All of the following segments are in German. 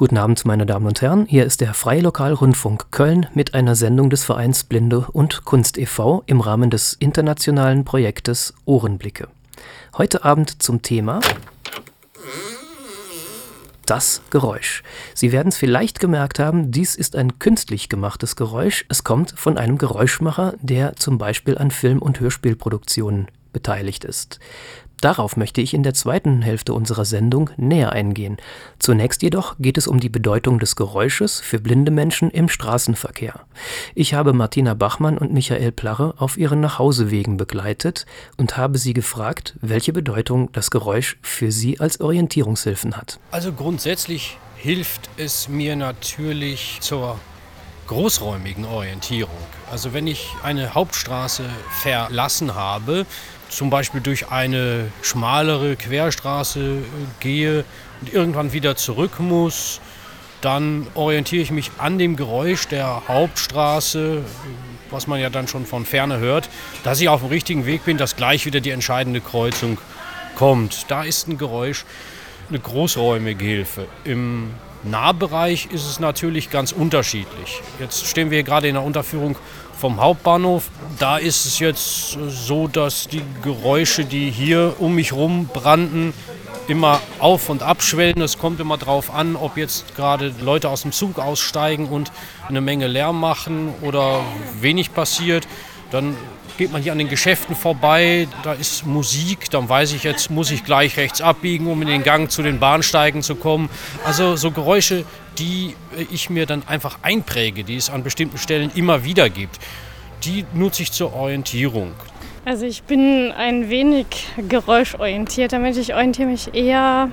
Guten Abend, meine Damen und Herren. Hier ist der Freie Lokalrundfunk Köln mit einer Sendung des Vereins Blinde und Kunst e.V. im Rahmen des internationalen Projektes Ohrenblicke. Heute Abend zum Thema das Geräusch. Sie werden es vielleicht gemerkt haben, dies ist ein künstlich gemachtes Geräusch. Es kommt von einem Geräuschmacher, der zum Beispiel an Film- und Hörspielproduktionen beteiligt ist. Darauf möchte ich in der zweiten Hälfte unserer Sendung näher eingehen. Zunächst jedoch geht es um die Bedeutung des Geräusches für blinde Menschen im Straßenverkehr. Ich habe Martina Bachmann und Michael Plarre auf ihren Nachhausewegen begleitet und habe sie gefragt, welche Bedeutung das Geräusch für sie als Orientierungshilfen hat. Also grundsätzlich hilft es mir natürlich zur großräumigen Orientierung. Also wenn ich eine Hauptstraße verlassen habe, zum Beispiel durch eine schmalere Querstraße äh, gehe und irgendwann wieder zurück muss, dann orientiere ich mich an dem Geräusch der Hauptstraße, was man ja dann schon von ferne hört, dass ich auf dem richtigen Weg bin, dass gleich wieder die entscheidende Kreuzung kommt. Da ist ein Geräusch eine großräumige Hilfe. Im Nahbereich ist es natürlich ganz unterschiedlich. Jetzt stehen wir hier gerade in der Unterführung vom Hauptbahnhof. Da ist es jetzt so, dass die Geräusche, die hier um mich herum brannten, immer auf und abschwellen. Es kommt immer darauf an, ob jetzt gerade Leute aus dem Zug aussteigen und eine Menge Lärm machen oder wenig passiert. Dann geht man hier an den Geschäften vorbei, da ist Musik, dann weiß ich, jetzt muss ich gleich rechts abbiegen, um in den Gang zu den Bahnsteigen zu kommen. Also so Geräusche, die ich mir dann einfach einpräge, die es an bestimmten Stellen immer wieder gibt, die nutze ich zur Orientierung. Also ich bin ein wenig geräuschorientiert, damit ich orientiere mich eher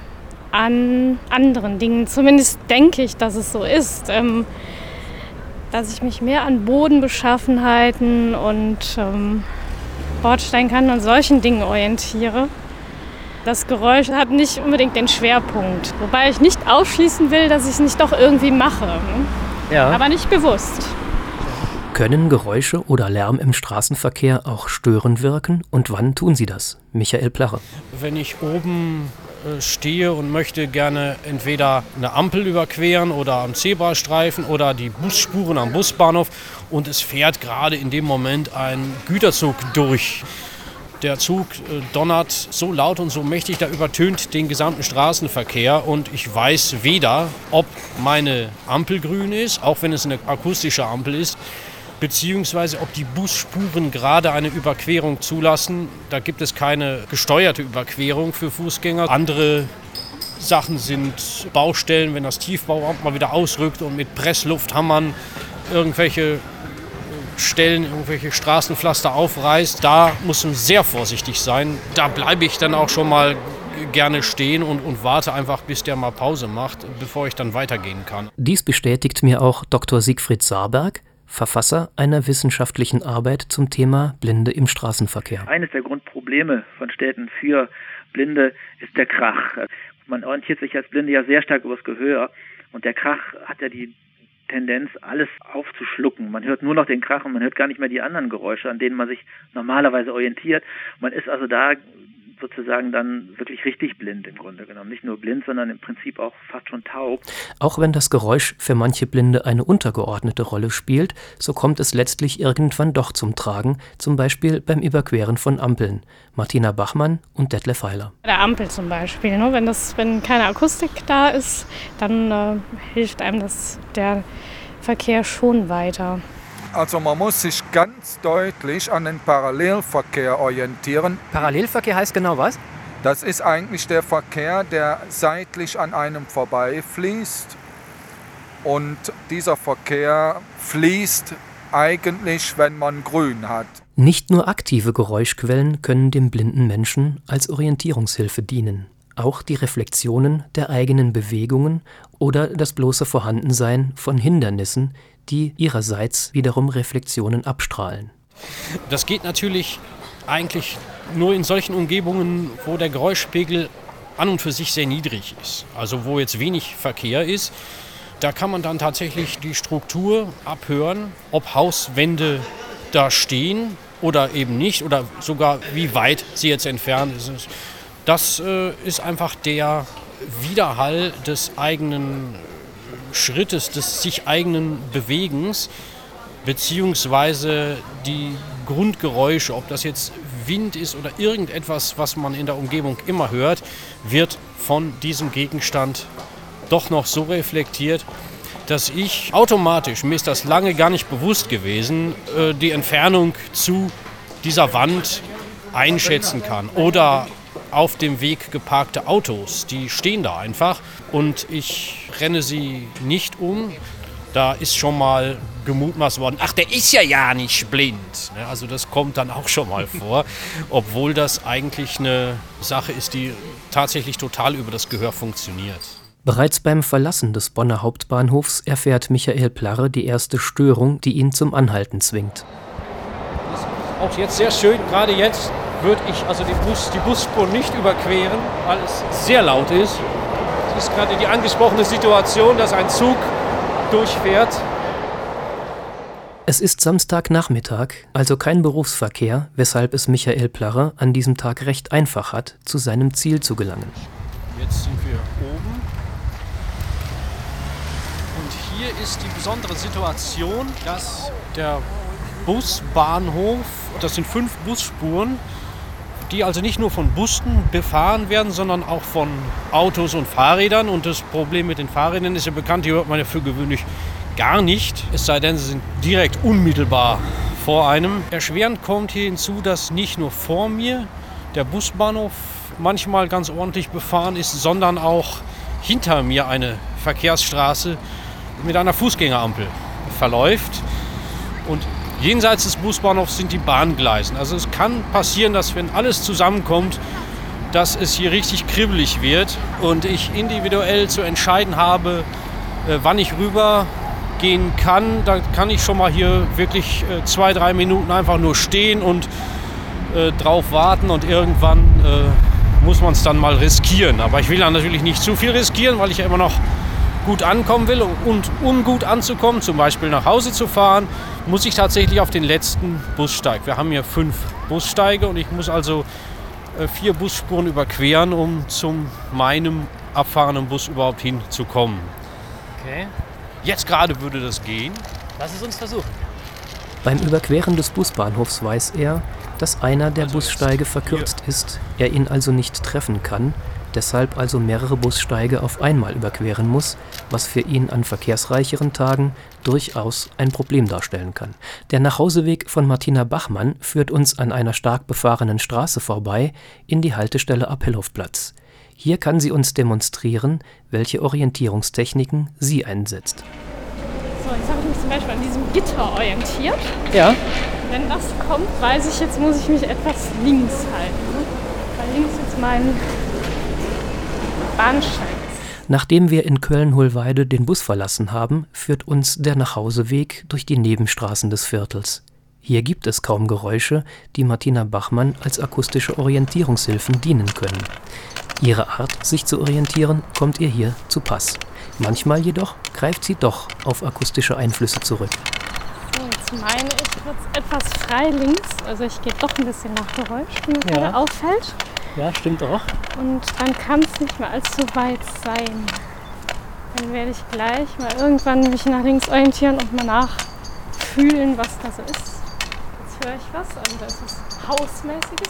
an anderen Dingen. Zumindest denke ich, dass es so ist. Ähm, dass ich mich mehr an Bodenbeschaffenheiten und ähm, Bordsteinkante und solchen Dingen orientiere. Das Geräusch hat nicht unbedingt den Schwerpunkt, wobei ich nicht ausschließen will, dass ich es nicht doch irgendwie mache. Ne? Ja. Aber nicht bewusst. Können Geräusche oder Lärm im Straßenverkehr auch störend wirken und wann tun sie das? Michael Plache. Wenn ich oben stehe und möchte gerne entweder eine Ampel überqueren oder am Zebrastreifen oder die Busspuren am Busbahnhof und es fährt gerade in dem Moment ein Güterzug durch. Der Zug äh, donnert so laut und so mächtig, da übertönt den gesamten Straßenverkehr und ich weiß weder, ob meine Ampel grün ist, auch wenn es eine akustische Ampel ist, beziehungsweise ob die Busspuren gerade eine Überquerung zulassen. Da gibt es keine gesteuerte Überquerung für Fußgänger. Andere Sachen sind Baustellen, wenn das Tiefbauamt mal wieder ausrückt und mit Presslufthammern irgendwelche Stellen, irgendwelche Straßenpflaster aufreißt. Da muss man sehr vorsichtig sein. Da bleibe ich dann auch schon mal gerne stehen und, und warte einfach, bis der mal Pause macht, bevor ich dann weitergehen kann. Dies bestätigt mir auch Dr. Siegfried Saarberg. Verfasser einer wissenschaftlichen Arbeit zum Thema Blinde im Straßenverkehr. Eines der Grundprobleme von Städten für Blinde ist der Krach. Man orientiert sich als Blinde ja sehr stark übers Gehör und der Krach hat ja die Tendenz, alles aufzuschlucken. Man hört nur noch den Krach und man hört gar nicht mehr die anderen Geräusche, an denen man sich normalerweise orientiert. Man ist also da sozusagen dann wirklich richtig blind im Grunde genommen. Nicht nur blind, sondern im Prinzip auch fast schon taub. Auch wenn das Geräusch für manche Blinde eine untergeordnete Rolle spielt, so kommt es letztlich irgendwann doch zum Tragen, zum Beispiel beim Überqueren von Ampeln. Martina Bachmann und Detlef Heiler. Bei der Ampel zum Beispiel, ne? wenn, das, wenn keine Akustik da ist, dann äh, hilft einem das, der Verkehr schon weiter. Also man muss sich ganz deutlich an den Parallelverkehr orientieren. Parallelverkehr heißt genau was? Das ist eigentlich der Verkehr, der seitlich an einem vorbeifließt. Und dieser Verkehr fließt eigentlich, wenn man grün hat. Nicht nur aktive Geräuschquellen können dem blinden Menschen als Orientierungshilfe dienen. Auch die Reflexionen der eigenen Bewegungen oder das bloße Vorhandensein von Hindernissen, die ihrerseits wiederum Reflexionen abstrahlen. Das geht natürlich eigentlich nur in solchen Umgebungen, wo der Geräuschpegel an und für sich sehr niedrig ist. Also wo jetzt wenig Verkehr ist. Da kann man dann tatsächlich die Struktur abhören, ob Hauswände da stehen oder eben nicht oder sogar wie weit sie jetzt entfernt sind. Das äh, ist einfach der Widerhall des eigenen Schrittes, des sich eigenen Bewegens, beziehungsweise die Grundgeräusche, ob das jetzt Wind ist oder irgendetwas, was man in der Umgebung immer hört, wird von diesem Gegenstand doch noch so reflektiert, dass ich automatisch, mir ist das lange gar nicht bewusst gewesen, äh, die Entfernung zu dieser Wand einschätzen kann. Oder auf dem Weg geparkte Autos, die stehen da einfach und ich renne sie nicht um. Da ist schon mal gemutmaßt worden, ach, der ist ja ja nicht blind. Also das kommt dann auch schon mal vor, obwohl das eigentlich eine Sache ist, die tatsächlich total über das Gehör funktioniert. Bereits beim Verlassen des Bonner Hauptbahnhofs erfährt Michael Plarre die erste Störung, die ihn zum Anhalten zwingt. Auch jetzt sehr schön, gerade jetzt würde ich also den Bus, die Busspur nicht überqueren, weil es sehr laut ist. Es ist gerade die angesprochene Situation, dass ein Zug durchfährt. Es ist Samstagnachmittag, also kein Berufsverkehr, weshalb es Michael Plarre an diesem Tag recht einfach hat, zu seinem Ziel zu gelangen. Jetzt sind wir oben hier ist die besondere Situation, dass der Busbahnhof, das sind fünf Busspuren, die also nicht nur von Bussen befahren werden, sondern auch von Autos und Fahrrädern. Und das Problem mit den Fahrrädern ist ja bekannt, die hört man ja für gewöhnlich gar nicht, es sei denn, sie sind direkt unmittelbar vor einem. Erschwerend kommt hier hinzu, dass nicht nur vor mir der Busbahnhof manchmal ganz ordentlich befahren ist, sondern auch hinter mir eine Verkehrsstraße mit einer Fußgängerampel verläuft. Und jenseits des Busbahnhofs sind die Bahngleisen. Also es kann passieren, dass wenn alles zusammenkommt, dass es hier richtig kribbelig wird und ich individuell zu entscheiden habe, äh, wann ich rübergehen kann. Da kann ich schon mal hier wirklich äh, zwei, drei Minuten einfach nur stehen und äh, drauf warten und irgendwann muss man es dann mal riskieren. Aber ich will dann natürlich nicht zu viel riskieren, weil ich ja immer noch gut ankommen will und um gut anzukommen, zum Beispiel nach Hause zu fahren, muss ich tatsächlich auf den letzten Bussteig. Wir haben hier fünf Bussteige und ich muss also äh, vier Busspuren überqueren, um zum meinem abfahrenden Bus überhaupt hinzukommen. Okay. Jetzt gerade würde das gehen. Lass es uns versuchen. Beim Überqueren des Busbahnhofs weiß er, dass einer der also Bussteige verkürzt ist, er ihn also nicht treffen kann deshalb also mehrere Bussteige auf einmal überqueren muss, was für ihn an verkehrsreicheren Tagen durchaus ein Problem darstellen kann. Der Nachhauseweg von Martina Bachmann führt uns an einer stark befahrenen Straße vorbei in die Haltestelle Appellhofplatz. Hier kann sie uns demonstrieren, welche Orientierungstechniken sie einsetzt. So, jetzt habe ich mich zum Beispiel an diesem Gitter orientiert. Ja. Wenn das kommt, weiß ich, jetzt muss ich mich etwas links halten. Weil links ist mein Bahnsteig. Nachdem wir in Köln-Hohlweide den Bus verlassen haben, führt uns der Nachhauseweg durch die Nebenstraßen des Viertels. Hier gibt es kaum Geräusche, die Martina Bachmann als akustische Orientierungshilfen dienen können. Ihre Art, sich zu orientieren, kommt ihr hier zu Pass. Manchmal jedoch greift sie doch auf akustische Einflüsse zurück. Jetzt meine ich kurz etwas frei links, also ich gehe doch ein bisschen nach Geräusch, wie mir ja. gerade auffällt. Ja, stimmt auch. Und dann kann es nicht mehr allzu weit sein. Dann werde ich gleich mal irgendwann mich nach links orientieren und mal nachfühlen, was da so ist. Jetzt höre ich was, also da ist was Hausmäßiges,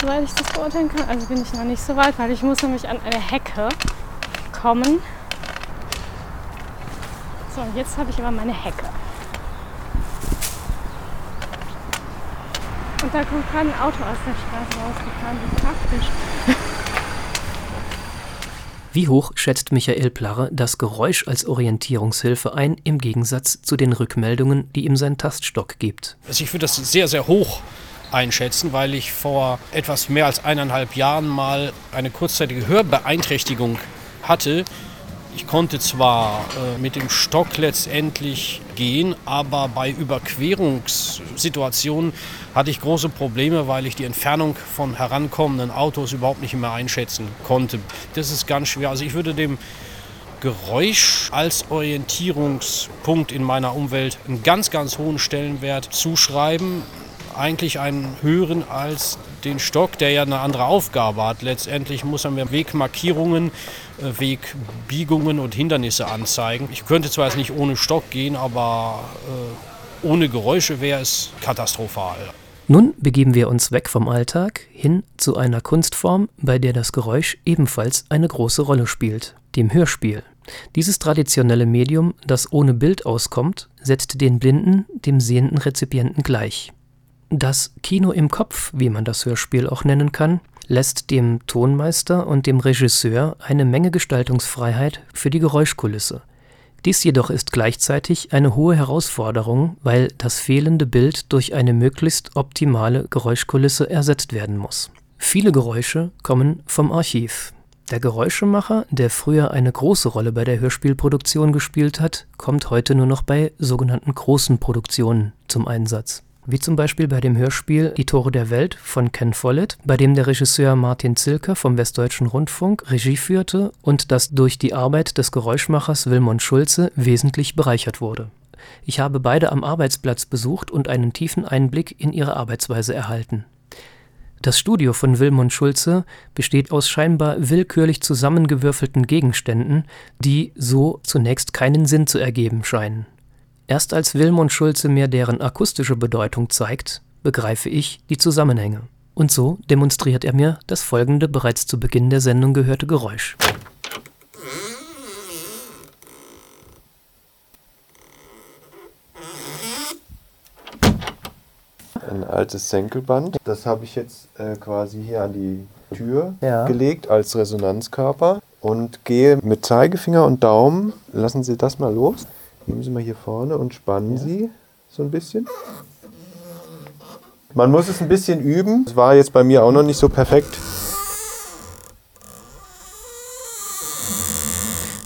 soweit ich das beurteilen kann. Also bin ich noch nicht so weit, weil ich muss nämlich an eine Hecke kommen. So, und jetzt habe ich aber meine Hecke. Und da kommt gerade ein Auto aus der Straße rausgefahren. Wie praktisch. Wie hoch schätzt Michael Plarre das Geräusch als Orientierungshilfe ein, im Gegensatz zu den Rückmeldungen, die ihm sein Taststock gibt? Also ich würde das sehr, sehr hoch einschätzen, weil ich vor etwas mehr als eineinhalb Jahren mal eine kurzzeitige Hörbeeinträchtigung hatte, ich konnte zwar äh, mit dem Stock letztendlich gehen, aber bei Überquerungssituationen hatte ich große Probleme, weil ich die Entfernung von herankommenden Autos überhaupt nicht mehr einschätzen konnte. Das ist ganz schwer. Also ich würde dem Geräusch als Orientierungspunkt in meiner Umwelt einen ganz, ganz hohen Stellenwert zuschreiben. Eigentlich einen höheren als den Stock, der ja eine andere Aufgabe hat. Letztendlich muss er mir Wegmarkierungen, äh, Wegbiegungen und Hindernisse anzeigen. Ich könnte zwar jetzt nicht ohne Stock gehen, aber äh, ohne Geräusche wäre es katastrophal. Nun begeben wir uns weg vom Alltag hin zu einer Kunstform, bei der das Geräusch ebenfalls eine große Rolle spielt, dem Hörspiel. Dieses traditionelle Medium, das ohne Bild auskommt, setzt den blinden dem sehenden Rezipienten gleich. Das Kino im Kopf, wie man das Hörspiel auch nennen kann, lässt dem Tonmeister und dem Regisseur eine Menge Gestaltungsfreiheit für die Geräuschkulisse dies jedoch ist gleichzeitig eine hohe Herausforderung, weil das fehlende Bild durch eine möglichst optimale Geräuschkulisse ersetzt werden muss. Viele Geräusche kommen vom Archiv. Der Geräuschemacher, der früher eine große Rolle bei der Hörspielproduktion gespielt hat, kommt heute nur noch bei sogenannten großen Produktionen zum Einsatz wie zum Beispiel bei dem Hörspiel Die Tore der Welt von Ken Follett, bei dem der Regisseur Martin Zilker vom Westdeutschen Rundfunk Regie führte und das durch die Arbeit des Geräuschmachers Wilmon Schulze wesentlich bereichert wurde. Ich habe beide am Arbeitsplatz besucht und einen tiefen Einblick in ihre Arbeitsweise erhalten. Das Studio von Wilmon Schulze besteht aus scheinbar willkürlich zusammengewürfelten Gegenständen, die so zunächst keinen Sinn zu ergeben scheinen. Erst als Wilmund Schulze mir deren akustische Bedeutung zeigt, begreife ich die Zusammenhänge. Und so demonstriert er mir das folgende bereits zu Beginn der Sendung gehörte Geräusch. Ein altes Senkelband. Das habe ich jetzt äh, quasi hier an die Tür ja. gelegt als Resonanzkörper und gehe mit Zeigefinger und Daumen, lassen Sie das mal los, Nehmen Sie mal hier vorne und spannen ja. Sie so ein bisschen. Man muss es ein bisschen üben. Das war jetzt bei mir auch noch nicht so perfekt.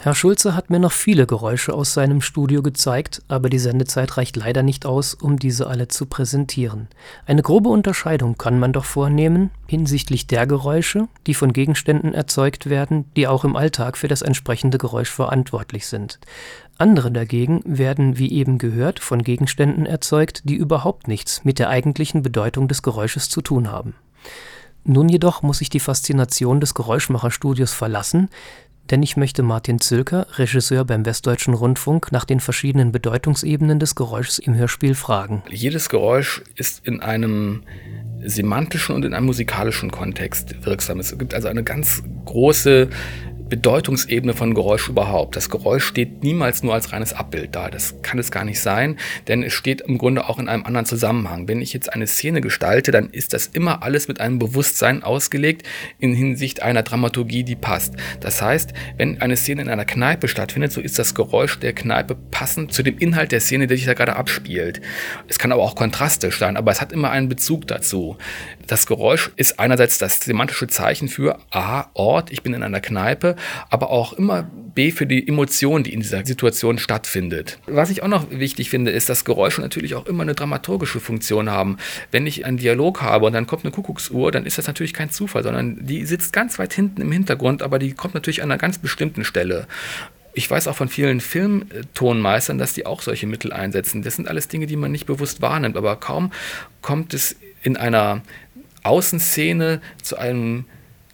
Herr Schulze hat mir noch viele Geräusche aus seinem Studio gezeigt, aber die Sendezeit reicht leider nicht aus, um diese alle zu präsentieren. Eine grobe Unterscheidung kann man doch vornehmen hinsichtlich der Geräusche, die von Gegenständen erzeugt werden, die auch im Alltag für das entsprechende Geräusch verantwortlich sind. Andere dagegen werden, wie eben gehört, von Gegenständen erzeugt, die überhaupt nichts mit der eigentlichen Bedeutung des Geräusches zu tun haben. Nun jedoch muss ich die Faszination des Geräuschmacherstudios verlassen, denn ich möchte Martin Zülker, Regisseur beim Westdeutschen Rundfunk, nach den verschiedenen Bedeutungsebenen des Geräuschs im Hörspiel fragen. Jedes Geräusch ist in einem semantischen und in einem musikalischen Kontext wirksam. Es gibt also eine ganz große Bedeutungsebene von Geräusch überhaupt. Das Geräusch steht niemals nur als reines Abbild da. Das kann es gar nicht sein, denn es steht im Grunde auch in einem anderen Zusammenhang. Wenn ich jetzt eine Szene gestalte, dann ist das immer alles mit einem Bewusstsein ausgelegt in Hinsicht einer Dramaturgie, die passt. Das heißt, wenn eine Szene in einer Kneipe stattfindet, so ist das Geräusch der Kneipe passend zu dem Inhalt der Szene, der sich da gerade abspielt. Es kann aber auch kontrastisch sein, aber es hat immer einen Bezug dazu. Das Geräusch ist einerseits das semantische Zeichen für A, Ort, ich bin in einer Kneipe, aber auch immer B für die Emotion, die in dieser Situation stattfindet. Was ich auch noch wichtig finde, ist, dass Geräusche natürlich auch immer eine dramaturgische Funktion haben. Wenn ich einen Dialog habe und dann kommt eine Kuckucksuhr, dann ist das natürlich kein Zufall, sondern die sitzt ganz weit hinten im Hintergrund, aber die kommt natürlich an einer ganz bestimmten Stelle. Ich weiß auch von vielen Filmtonmeistern, dass die auch solche Mittel einsetzen. Das sind alles Dinge, die man nicht bewusst wahrnimmt, aber kaum kommt es in einer Außenszene zu einem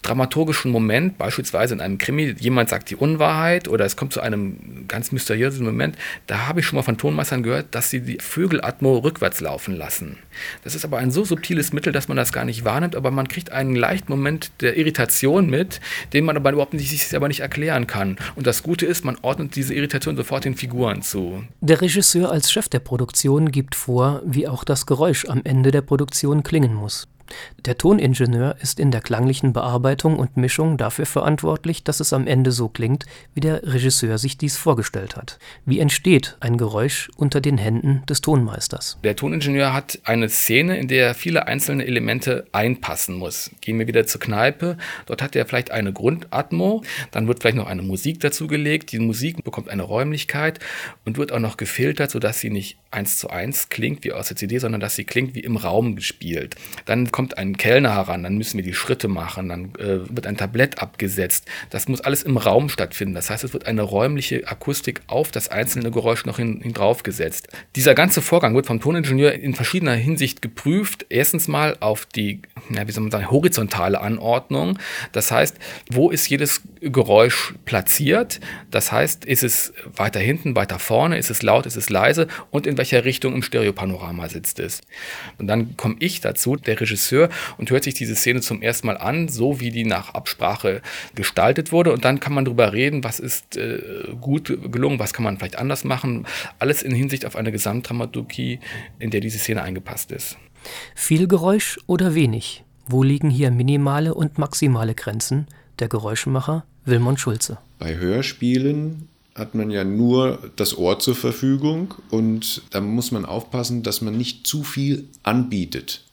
dramaturgischen Moment, beispielsweise in einem Krimi, jemand sagt die Unwahrheit oder es kommt zu einem ganz mysteriösen Moment, da habe ich schon mal von Tonmeistern gehört, dass sie die Vögelatmo rückwärts laufen lassen. Das ist aber ein so subtiles Mittel, dass man das gar nicht wahrnimmt, aber man kriegt einen leichten Moment der Irritation mit, den man aber überhaupt nicht, sich selber nicht erklären kann. Und das Gute ist, man ordnet diese Irritation sofort den Figuren zu. Der Regisseur als Chef der Produktion gibt vor, wie auch das Geräusch am Ende der Produktion klingen muss. Der Toningenieur ist in der klanglichen Bearbeitung und Mischung dafür verantwortlich, dass es am Ende so klingt, wie der Regisseur sich dies vorgestellt hat. Wie entsteht ein Geräusch unter den Händen des Tonmeisters? Der Toningenieur hat eine Szene, in der er viele einzelne Elemente einpassen muss. Gehen wir wieder zur Kneipe. Dort hat er vielleicht eine Grundatmo, dann wird vielleicht noch eine Musik dazugelegt. Die Musik bekommt eine Räumlichkeit und wird auch noch gefiltert, sodass sie nicht eins zu eins klingt wie aus der CD, sondern dass sie klingt wie im Raum gespielt. Dann kommt ein Kellner heran, dann müssen wir die Schritte machen, dann äh, wird ein Tablett abgesetzt. Das muss alles im Raum stattfinden. Das heißt, es wird eine räumliche Akustik auf das einzelne Geräusch noch hin, hin drauf gesetzt. Dieser ganze Vorgang wird vom Toningenieur in verschiedener Hinsicht geprüft. Erstens mal auf die, ja, wie soll man sagen, horizontale Anordnung. Das heißt, wo ist jedes Geräusch platziert? Das heißt, ist es weiter hinten, weiter vorne, ist es laut, ist es leise und in welcher Richtung im Stereopanorama sitzt es. Und dann komme ich dazu, der Regisseur, und hört sich diese Szene zum ersten Mal an, so wie die nach Absprache gestaltet wurde. Und dann kann man darüber reden, was ist äh, gut gelungen, was kann man vielleicht anders machen. Alles in Hinsicht auf eine Gesamtdramaturgie, in der diese Szene eingepasst ist. Viel Geräusch oder wenig? Wo liegen hier minimale und maximale Grenzen? Der Geräuschemacher Wilmon Schulze. Bei Hörspielen hat man ja nur das Ohr zur Verfügung und da muss man aufpassen, dass man nicht zu viel anbietet.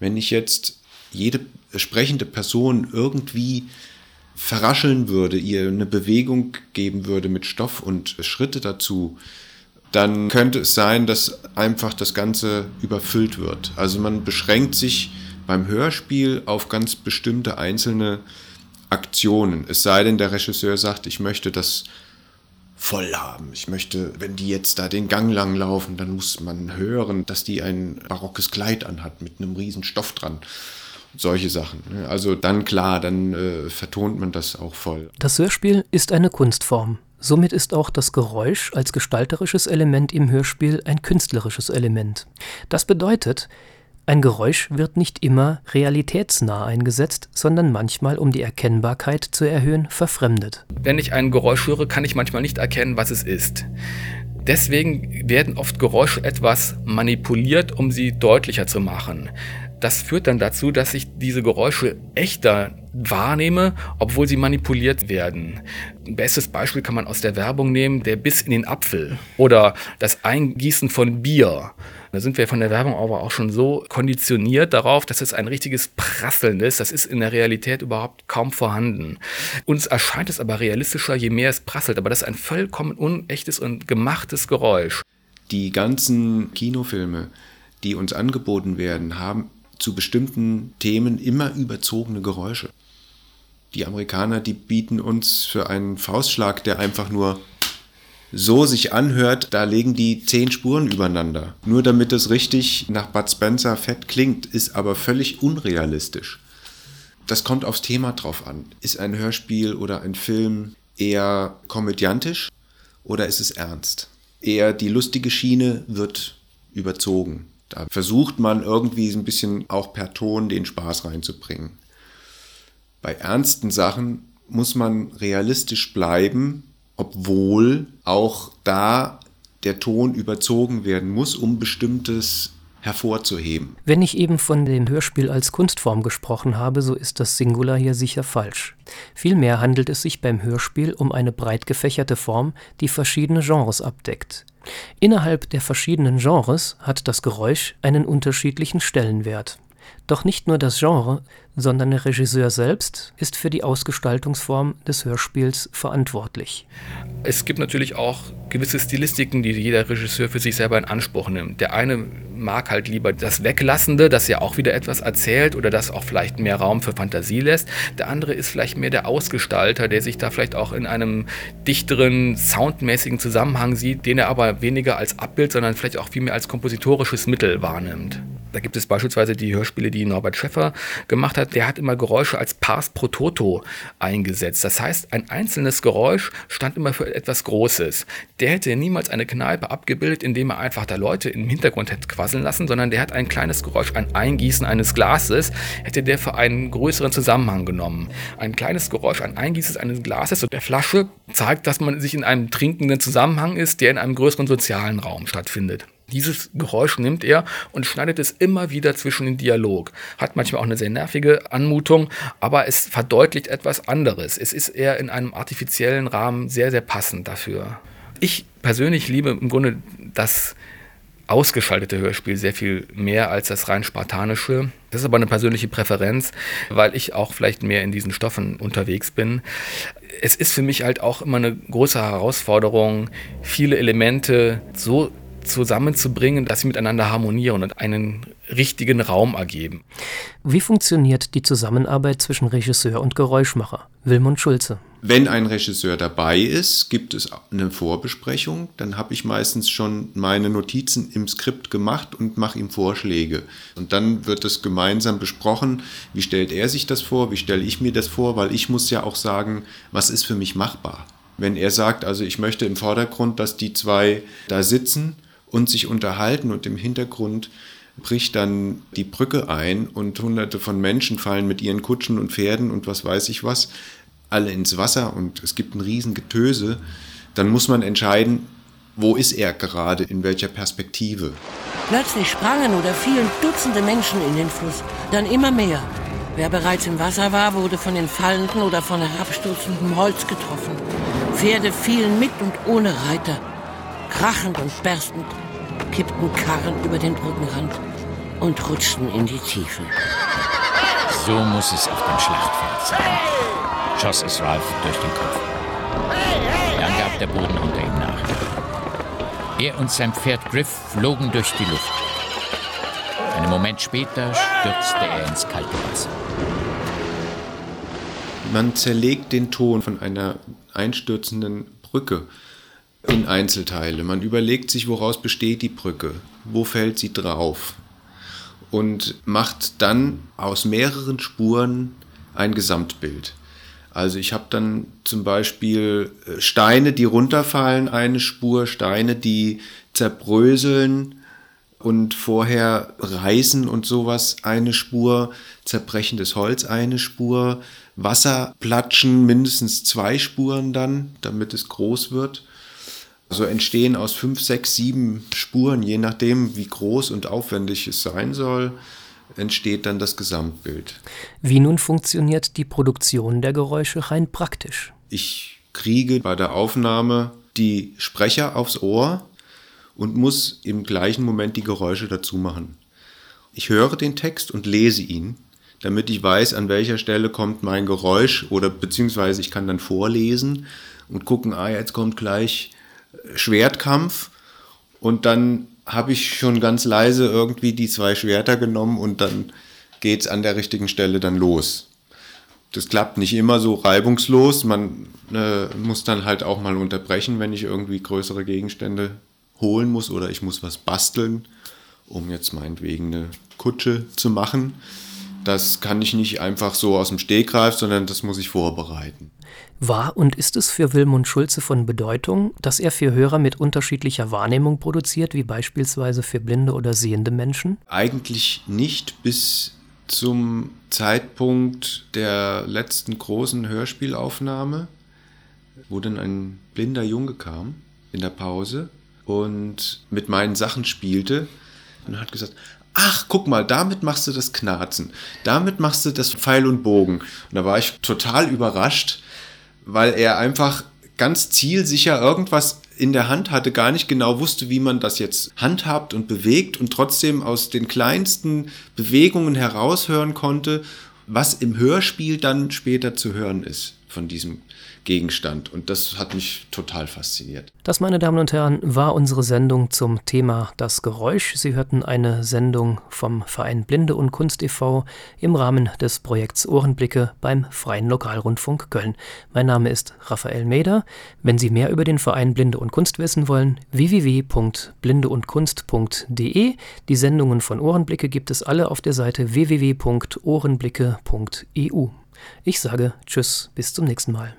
Wenn ich jetzt jede sprechende Person irgendwie verrascheln würde, ihr eine Bewegung geben würde mit Stoff und Schritte dazu, dann könnte es sein, dass einfach das Ganze überfüllt wird. Also man beschränkt sich beim Hörspiel auf ganz bestimmte einzelne Aktionen. Es sei denn, der Regisseur sagt, ich möchte das voll haben. Ich möchte, wenn die jetzt da den Gang lang laufen, dann muss man hören, dass die ein barockes Kleid anhat mit einem riesen Stoff dran. Solche Sachen. Ne? Also dann klar, dann äh, vertont man das auch voll. Das Hörspiel ist eine Kunstform. Somit ist auch das Geräusch als gestalterisches Element im Hörspiel ein künstlerisches Element. Das bedeutet, ein Geräusch wird nicht immer realitätsnah eingesetzt, sondern manchmal, um die Erkennbarkeit zu erhöhen, verfremdet. Wenn ich ein Geräusch höre, kann ich manchmal nicht erkennen, was es ist. Deswegen werden oft Geräusche etwas manipuliert, um sie deutlicher zu machen. Das führt dann dazu, dass ich diese Geräusche echter wahrnehme, obwohl sie manipuliert werden. Ein bestes Beispiel kann man aus der Werbung nehmen, der Biss in den Apfel oder das Eingießen von Bier. Da sind wir von der Werbung aber auch schon so konditioniert darauf, dass es ein richtiges Prasseln ist. Das ist in der Realität überhaupt kaum vorhanden. Uns erscheint es aber realistischer, je mehr es prasselt. Aber das ist ein vollkommen unechtes und gemachtes Geräusch. Die ganzen Kinofilme, die uns angeboten werden, haben zu bestimmten Themen immer überzogene Geräusche. Die Amerikaner, die bieten uns für einen Faustschlag, der einfach nur so sich anhört, da legen die zehn Spuren übereinander. Nur damit es richtig nach Bud Spencer fett klingt, ist aber völlig unrealistisch. Das kommt aufs Thema drauf an. Ist ein Hörspiel oder ein Film eher komödiantisch oder ist es ernst? Eher die lustige Schiene wird überzogen. Da versucht man irgendwie ein bisschen auch per Ton den Spaß reinzubringen. Bei ernsten Sachen muss man realistisch bleiben obwohl auch da der Ton überzogen werden muss, um bestimmtes hervorzuheben. Wenn ich eben von dem Hörspiel als Kunstform gesprochen habe, so ist das Singular hier sicher falsch. Vielmehr handelt es sich beim Hörspiel um eine breit gefächerte Form, die verschiedene Genres abdeckt. Innerhalb der verschiedenen Genres hat das Geräusch einen unterschiedlichen Stellenwert. Doch nicht nur das Genre, sondern der Regisseur selbst ist für die Ausgestaltungsform des Hörspiels verantwortlich. Es gibt natürlich auch gewisse Stilistiken, die jeder Regisseur für sich selber in Anspruch nimmt. Der eine mag halt lieber das Weglassende, das ja auch wieder etwas erzählt oder das auch vielleicht mehr Raum für Fantasie lässt. Der andere ist vielleicht mehr der Ausgestalter, der sich da vielleicht auch in einem dichteren, soundmäßigen Zusammenhang sieht, den er aber weniger als Abbild, sondern vielleicht auch vielmehr als kompositorisches Mittel wahrnimmt. Da gibt es beispielsweise die Hörspiele, die Norbert Schäffer gemacht hat. Der hat immer Geräusche als Pars pro Toto eingesetzt. Das heißt, ein einzelnes Geräusch stand immer für etwas Großes. Der hätte niemals eine Kneipe abgebildet, indem er einfach da Leute im Hintergrund hätte quasseln lassen, sondern der hat ein kleines Geräusch, ein Eingießen eines Glases, hätte der für einen größeren Zusammenhang genommen. Ein kleines Geräusch, ein Eingießen eines Glases und der Flasche zeigt, dass man sich in einem trinkenden Zusammenhang ist, der in einem größeren sozialen Raum stattfindet. Dieses Geräusch nimmt er und schneidet es immer wieder zwischen den Dialog. Hat manchmal auch eine sehr nervige Anmutung, aber es verdeutlicht etwas anderes. Es ist eher in einem artifiziellen Rahmen sehr, sehr passend dafür. Ich persönlich liebe im Grunde das ausgeschaltete Hörspiel sehr viel mehr als das rein spartanische. Das ist aber eine persönliche Präferenz, weil ich auch vielleicht mehr in diesen Stoffen unterwegs bin. Es ist für mich halt auch immer eine große Herausforderung, viele Elemente so zusammenzubringen, dass sie miteinander harmonieren und einen richtigen Raum ergeben. Wie funktioniert die Zusammenarbeit zwischen Regisseur und Geräuschmacher? Wilmund Schulze. Wenn ein Regisseur dabei ist, gibt es eine Vorbesprechung. Dann habe ich meistens schon meine Notizen im Skript gemacht und mache ihm Vorschläge. Und dann wird es gemeinsam besprochen, wie stellt er sich das vor, wie stelle ich mir das vor, weil ich muss ja auch sagen, was ist für mich machbar. Wenn er sagt, also ich möchte im Vordergrund, dass die zwei da sitzen und sich unterhalten und im Hintergrund bricht dann die Brücke ein und hunderte von Menschen fallen mit ihren Kutschen und Pferden und was weiß ich was, alle ins Wasser und es gibt ein Riesengetöse, dann muss man entscheiden, wo ist er gerade, in welcher Perspektive. Plötzlich sprangen oder fielen Dutzende Menschen in den Fluss, dann immer mehr. Wer bereits im Wasser war, wurde von den fallenden oder von herabstürzendem Holz getroffen. Pferde fielen mit und ohne Reiter. Krachend und berstend kippten Karren über den Brückenrand und rutschten in die Tiefe. So muss es auf dem Schlachtfeld sein schoss es Ralph durch den Kopf. Dann gab der Boden unter ihm nach. Er und sein Pferd Griff flogen durch die Luft. Einen Moment später stürzte er ins kalte Wasser. Man zerlegt den Ton von einer einstürzenden Brücke in Einzelteile. Man überlegt sich, woraus besteht die Brücke, wo fällt sie drauf und macht dann aus mehreren Spuren ein Gesamtbild. Also ich habe dann zum Beispiel äh, Steine, die runterfallen, eine Spur, Steine, die zerbröseln und vorher reißen und sowas, eine Spur, zerbrechendes Holz, eine Spur, Wasserplatschen, mindestens zwei Spuren dann, damit es groß wird. So entstehen aus fünf, sechs, sieben Spuren, je nachdem, wie groß und aufwendig es sein soll, entsteht dann das Gesamtbild. Wie nun funktioniert die Produktion der Geräusche rein praktisch? Ich kriege bei der Aufnahme die Sprecher aufs Ohr und muss im gleichen Moment die Geräusche dazu machen. Ich höre den Text und lese ihn, damit ich weiß, an welcher Stelle kommt mein Geräusch oder beziehungsweise ich kann dann vorlesen und gucken, ah, jetzt kommt gleich Schwertkampf und dann habe ich schon ganz leise irgendwie die zwei Schwerter genommen und dann geht es an der richtigen Stelle dann los. Das klappt nicht immer so reibungslos. Man äh, muss dann halt auch mal unterbrechen, wenn ich irgendwie größere Gegenstände holen muss oder ich muss was basteln, um jetzt meinetwegen eine Kutsche zu machen. Das kann ich nicht einfach so aus dem Stegreif, sondern das muss ich vorbereiten. War und ist es für Wilmund Schulze von Bedeutung, dass er für Hörer mit unterschiedlicher Wahrnehmung produziert, wie beispielsweise für blinde oder sehende Menschen? Eigentlich nicht bis zum Zeitpunkt der letzten großen Hörspielaufnahme, wo dann ein blinder Junge kam in der Pause und mit meinen Sachen spielte und hat gesagt, ach, guck mal, damit machst du das Knarzen, damit machst du das Pfeil und Bogen. Und da war ich total überrascht, weil er einfach ganz zielsicher irgendwas in der Hand hatte, gar nicht genau wusste, wie man das jetzt handhabt und bewegt und trotzdem aus den kleinsten Bewegungen heraushören konnte, was im Hörspiel dann später zu hören ist von diesem Gegenstand. Und das hat mich total fasziniert. Das, meine Damen und Herren, war unsere Sendung zum Thema Das Geräusch. Sie hörten eine Sendung vom Verein Blinde und Kunst e.V. im Rahmen des Projekts Ohrenblicke beim Freien Lokalrundfunk Köln. Mein Name ist Raphael Meder. Wenn Sie mehr über den Verein Blinde und Kunst wissen wollen, www.blindeundkunst.de. Die Sendungen von Ohrenblicke gibt es alle auf der Seite www.ohrenblicke.eu. Ich sage Tschüss, bis zum nächsten Mal.